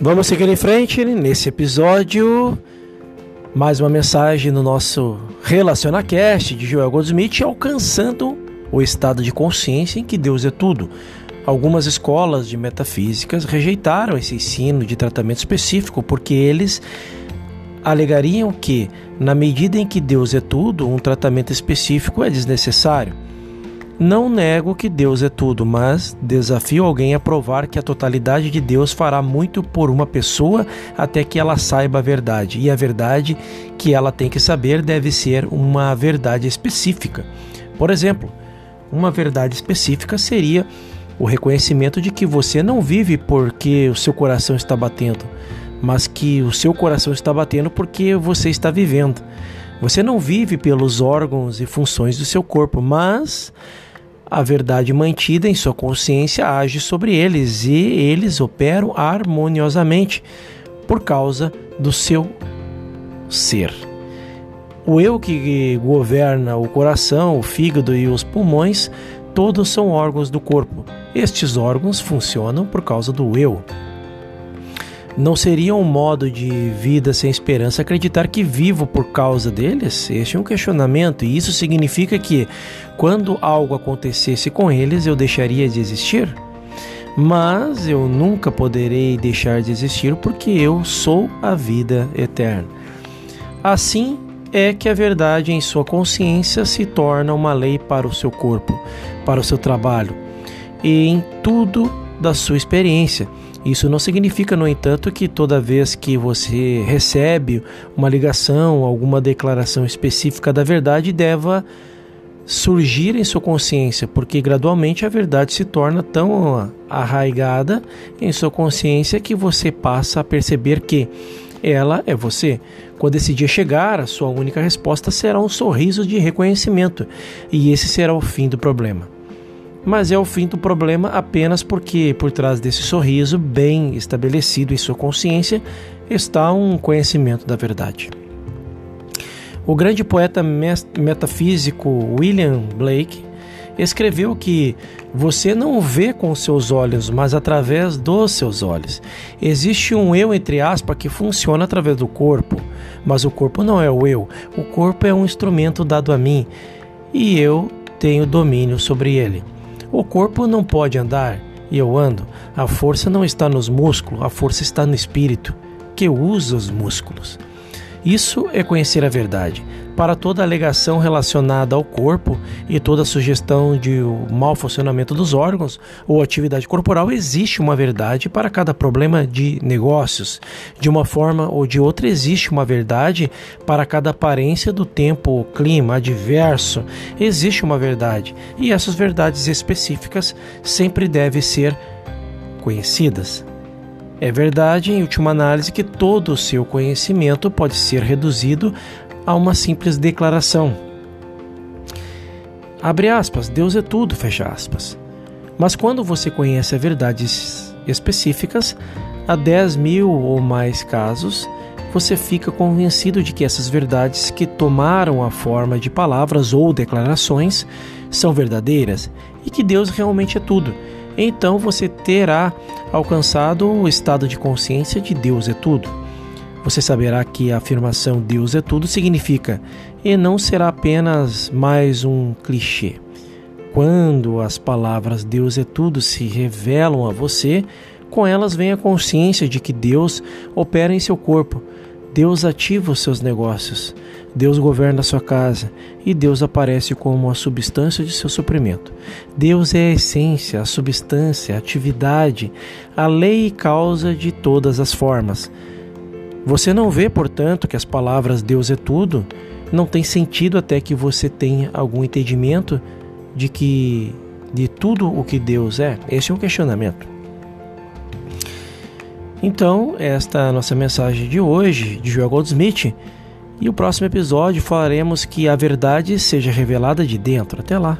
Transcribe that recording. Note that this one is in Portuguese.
Vamos seguir em frente nesse episódio. Mais uma mensagem no nosso RelacionaCast de Joel Goldsmith, alcançando o estado de consciência em que Deus é tudo. Algumas escolas de metafísicas rejeitaram esse ensino de tratamento específico porque eles alegariam que, na medida em que Deus é tudo, um tratamento específico é desnecessário. Não nego que Deus é tudo, mas desafio alguém a provar que a totalidade de Deus fará muito por uma pessoa até que ela saiba a verdade. E a verdade que ela tem que saber deve ser uma verdade específica. Por exemplo, uma verdade específica seria o reconhecimento de que você não vive porque o seu coração está batendo, mas que o seu coração está batendo porque você está vivendo. Você não vive pelos órgãos e funções do seu corpo, mas a verdade mantida em sua consciência age sobre eles e eles operam harmoniosamente por causa do seu ser. O eu que governa o coração, o fígado e os pulmões, todos são órgãos do corpo. Estes órgãos funcionam por causa do eu. Não seria um modo de vida sem esperança acreditar que vivo por causa deles? Este é um questionamento, e isso significa que, quando algo acontecesse com eles, eu deixaria de existir? Mas eu nunca poderei deixar de existir porque eu sou a vida eterna. Assim é que a verdade em sua consciência se torna uma lei para o seu corpo, para o seu trabalho e em tudo da sua experiência. Isso não significa, no entanto, que toda vez que você recebe uma ligação, alguma declaração específica da verdade, deva surgir em sua consciência, porque gradualmente a verdade se torna tão arraigada em sua consciência que você passa a perceber que ela é você. Quando esse dia chegar, a sua única resposta será um sorriso de reconhecimento, e esse será o fim do problema mas é o fim do problema apenas porque por trás desse sorriso bem estabelecido em sua consciência está um conhecimento da verdade. O grande poeta metafísico William Blake escreveu que você não vê com seus olhos, mas através dos seus olhos. Existe um eu, entre aspas, que funciona através do corpo, mas o corpo não é o eu. O corpo é um instrumento dado a mim e eu tenho domínio sobre ele. O corpo não pode andar e eu ando. A força não está nos músculos, a força está no espírito, que usa os músculos. Isso é conhecer a verdade. Para toda alegação relacionada ao corpo e toda sugestão de mau funcionamento dos órgãos ou atividade corporal, existe uma verdade para cada problema de negócios. De uma forma ou de outra, existe uma verdade para cada aparência do tempo ou clima adverso. Existe uma verdade, e essas verdades específicas sempre devem ser conhecidas. É verdade, em última análise, que todo o seu conhecimento pode ser reduzido a uma simples declaração. Abre aspas, Deus é tudo, fecha aspas. Mas quando você conhece verdades específicas, há 10 mil ou mais casos, você fica convencido de que essas verdades que tomaram a forma de palavras ou declarações são verdadeiras e que Deus realmente é tudo então você terá alcançado o estado de consciência de Deus é tudo. Você saberá que a afirmação Deus é tudo significa e não será apenas mais um clichê. Quando as palavras Deus é tudo se revelam a você, com elas vem a consciência de que Deus opera em seu corpo, Deus ativa os seus negócios, Deus governa a sua casa e Deus aparece como a substância de seu suprimento. Deus é a essência, a substância, a atividade, a lei e causa de todas as formas. Você não vê, portanto, que as palavras Deus é tudo não tem sentido até que você tenha algum entendimento de que de tudo o que Deus é. Esse é um questionamento. Então, esta é a nossa mensagem de hoje de Joel Goldsmith. E o próximo episódio falaremos que a verdade seja revelada de dentro. Até lá!